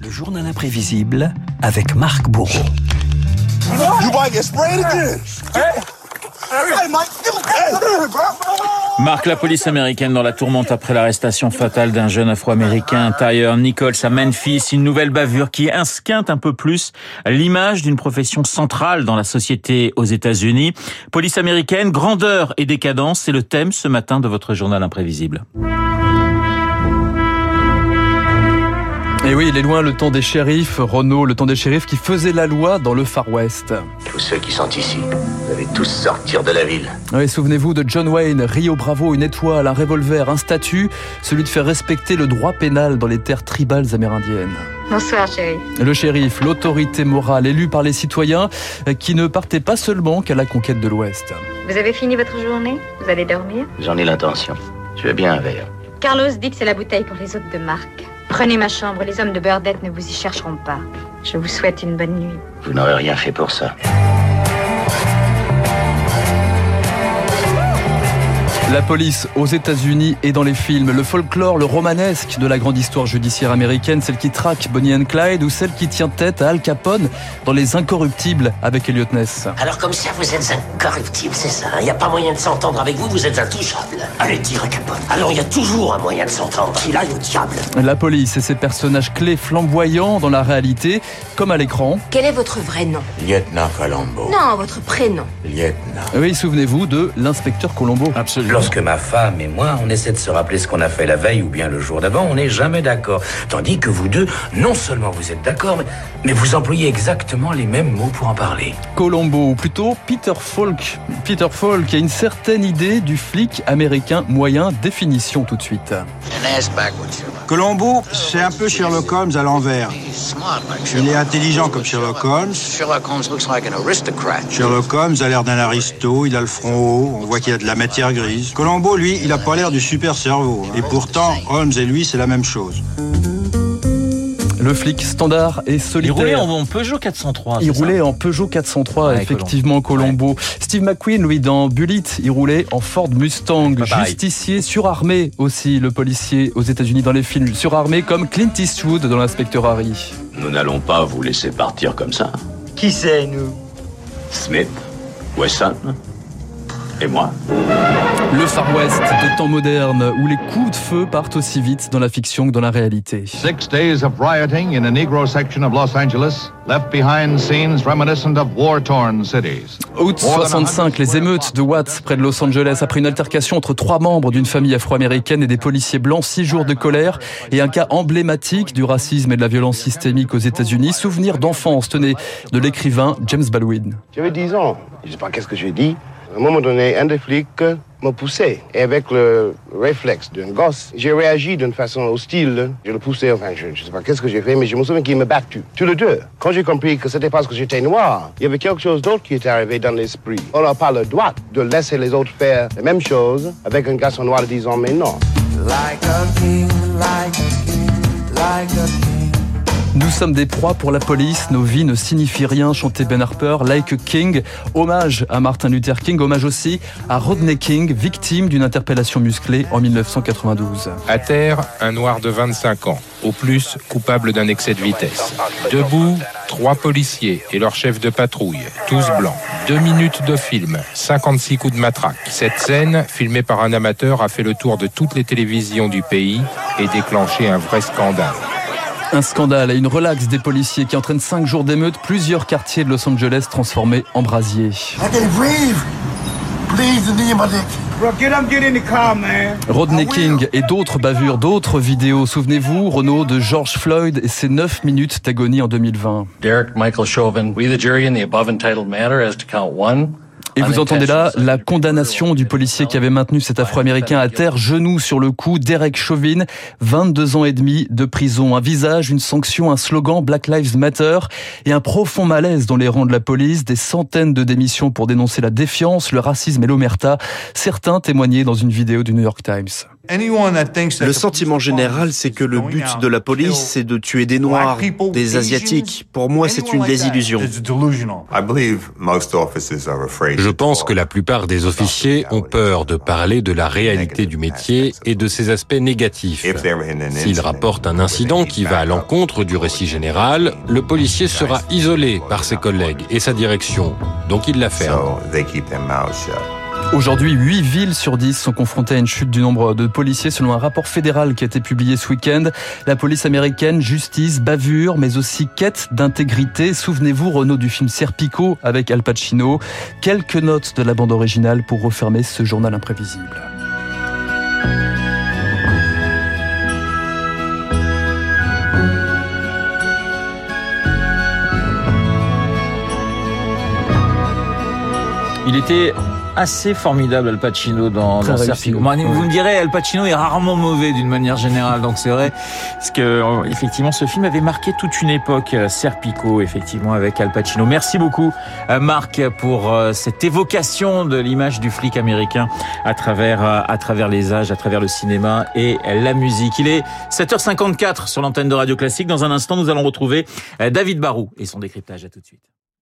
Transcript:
Le journal imprévisible avec Marc Bourreau. Marc, la police américaine dans la tourmente après l'arrestation fatale d'un jeune afro-américain, Tyre Nichols à Memphis, une nouvelle bavure qui insquinte un peu plus l'image d'une profession centrale dans la société aux États-Unis. Police américaine, grandeur et décadence, c'est le thème ce matin de votre journal imprévisible. Et oui, il est loin le temps des shérifs, Renault, le temps des shérifs qui faisaient la loi dans le Far West. Tous ceux qui sont ici, vous allez tous sortir de la ville. Oui, souvenez-vous de John Wayne, Rio Bravo, une étoile, un revolver, un statut, celui de faire respecter le droit pénal dans les terres tribales amérindiennes. Bonsoir, chérie. Le shérif, l'autorité morale élue par les citoyens, qui ne partait pas seulement qu'à la conquête de l'Ouest. Vous avez fini votre journée? Vous allez dormir? J'en ai l'intention. Je veux bien un verre. Carlos dit que c'est la bouteille pour les hôtes de marque. Prenez ma chambre, les hommes de Burdette ne vous y chercheront pas. Je vous souhaite une bonne nuit. Vous n'aurez rien fait pour ça. La police aux États-Unis et dans les films, le folklore, le romanesque de la grande histoire judiciaire américaine, celle qui traque Bonnie and Clyde ou celle qui tient tête à Al Capone dans Les Incorruptibles avec Elliot Ness. Alors comme ça, vous êtes incorruptible, c'est ça Il n'y a pas moyen de s'entendre avec vous, vous êtes intouchable. Allez, dire à Capone. Alors il y a toujours un moyen de s'entendre. Qu'il aille au diable. La police et ses personnages clés flamboyants dans la réalité, comme à l'écran. Quel est votre vrai nom? Lieutenant Colombo. Non, votre prénom. Lieutenant. Oui, souvenez-vous de l'inspecteur Colombo. Absolument. Lorsque ma femme et moi, on essaie de se rappeler ce qu'on a fait la veille ou bien le jour d'avant, on n'est jamais d'accord. Tandis que vous deux, non seulement vous êtes d'accord, mais, mais vous employez exactement les mêmes mots pour en parler. Colombo, ou plutôt Peter Falk. Peter Falk a une certaine idée du flic américain moyen. Définition tout de suite. Colombo, c'est un peu Sherlock Holmes à l'envers. Il est intelligent comme Sherlock Holmes. Sherlock Holmes a l'air d'un aristo, il a le front haut, on voit qu'il a de la matière grise. Colombo, lui, il a pas l'air du super cerveau. Et pourtant, Holmes et lui, c'est la même chose. Le flic standard et Il solitaire. roulait en Peugeot 403. Il ça roulait en Peugeot 403, Ouais, effectivement, Colombo. Steve McQueen, lui, dans Bullet, il roulait en Ford Mustang. Justicier surarmé aussi, le policier aux États-Unis dans les films. Surarmé comme Clint Eastwood dans l'inspecteur Harry. Nous n'allons pas vous laisser partir comme ça. Qui c'est, nous? Smith, Wesson et moi. Le Far West de temps moderne, où les coups de feu partent aussi vite dans la fiction que dans la réalité. Six days of rioting in a Negro section of Los Angeles left behind scenes reminiscent of war-torn cities. Août 65, les émeutes de Watts près de Los Angeles après une altercation entre trois membres d'une famille afro-américaine et des policiers blancs, six jours de colère et un cas emblématique du racisme et de la violence systémique aux États-Unis. Souvenir d'enfance, tenez, de l'écrivain James Baldwin. J'avais 10 ans. Je sais pas qu'est-ce que j'ai dit? À un moment donné, un des flics m'a poussé. Et avec le réflexe d'un gosse, j'ai réagi d'une façon hostile. Je le poussais, enfin, je ne sais pas qu'est-ce que j'ai fait, mais je me souviens qu'il m'a battu. Tous les deux. Quand j'ai compris que c'était parce que j'étais noir, il y avait quelque chose d'autre qui était arrivé dans l'esprit. On n'a pas le droit de laisser les autres faire la même chose avec un garçon noir disant mais non. Like a king, like a king, like a king. Nous sommes des proies pour la police, nos vies ne signifient rien, chantait Ben Harper, Like King. Hommage à Martin Luther King, hommage aussi à Rodney King, victime d'une interpellation musclée en 1992. À terre, un noir de 25 ans, au plus coupable d'un excès de vitesse. Debout, trois policiers et leur chef de patrouille, tous blancs. Deux minutes de film, 56 coups de matraque. Cette scène, filmée par un amateur, a fait le tour de toutes les télévisions du pays et déclenché un vrai scandale. Un scandale et une relaxe des policiers qui entraînent cinq jours d'émeute, plusieurs quartiers de Los Angeles transformés en brasiers. Rodney King et d'autres bavures, d'autres vidéos. Souvenez-vous, Renault, de George Floyd et ses 9 minutes d'agonie en 2020. Derek Michael Chauvin, we the jury in the above entitled matter as to count one. Et vous entendez là la condamnation du policier qui avait maintenu cet Afro-Américain à terre, genou sur le cou, Derek Chauvin, 22 ans et demi de prison, un visage, une sanction, un slogan Black Lives Matter et un profond malaise dans les rangs de la police, des centaines de démissions pour dénoncer la défiance, le racisme et l'omerta. Certains témoignaient dans une vidéo du New York Times. Le sentiment général, c'est que le but de la police, c'est de tuer des Noirs, des Asiatiques. Pour moi, c'est une désillusion. Je pense que la plupart des officiers ont peur de parler de la réalité du métier et de ses aspects négatifs. S'ils rapportent un incident qui va à l'encontre du récit général, le policier sera isolé par ses collègues et sa direction, donc il la ferme. Aujourd'hui, 8 villes sur 10 sont confrontées à une chute du nombre de policiers selon un rapport fédéral qui a été publié ce week-end. La police américaine, justice, bavure, mais aussi quête d'intégrité. Souvenez-vous, Renaud, du film Serpico avec Al Pacino. Quelques notes de la bande originale pour refermer ce journal imprévisible. Il était assez formidable Al Pacino dans, dans Serpico. Vous me direz, Al Pacino est rarement mauvais d'une manière générale, donc c'est vrai, parce que euh, effectivement, ce film avait marqué toute une époque. euh, Serpico, effectivement, avec Al Pacino. Merci beaucoup, euh, Marc, pour cette évocation de l'image du flic américain à travers à travers les âges, à travers le cinéma et la musique. Il est 7h54 sur l'antenne de Radio Classique. Dans un instant, nous allons retrouver David Barou et son décryptage. À tout de suite.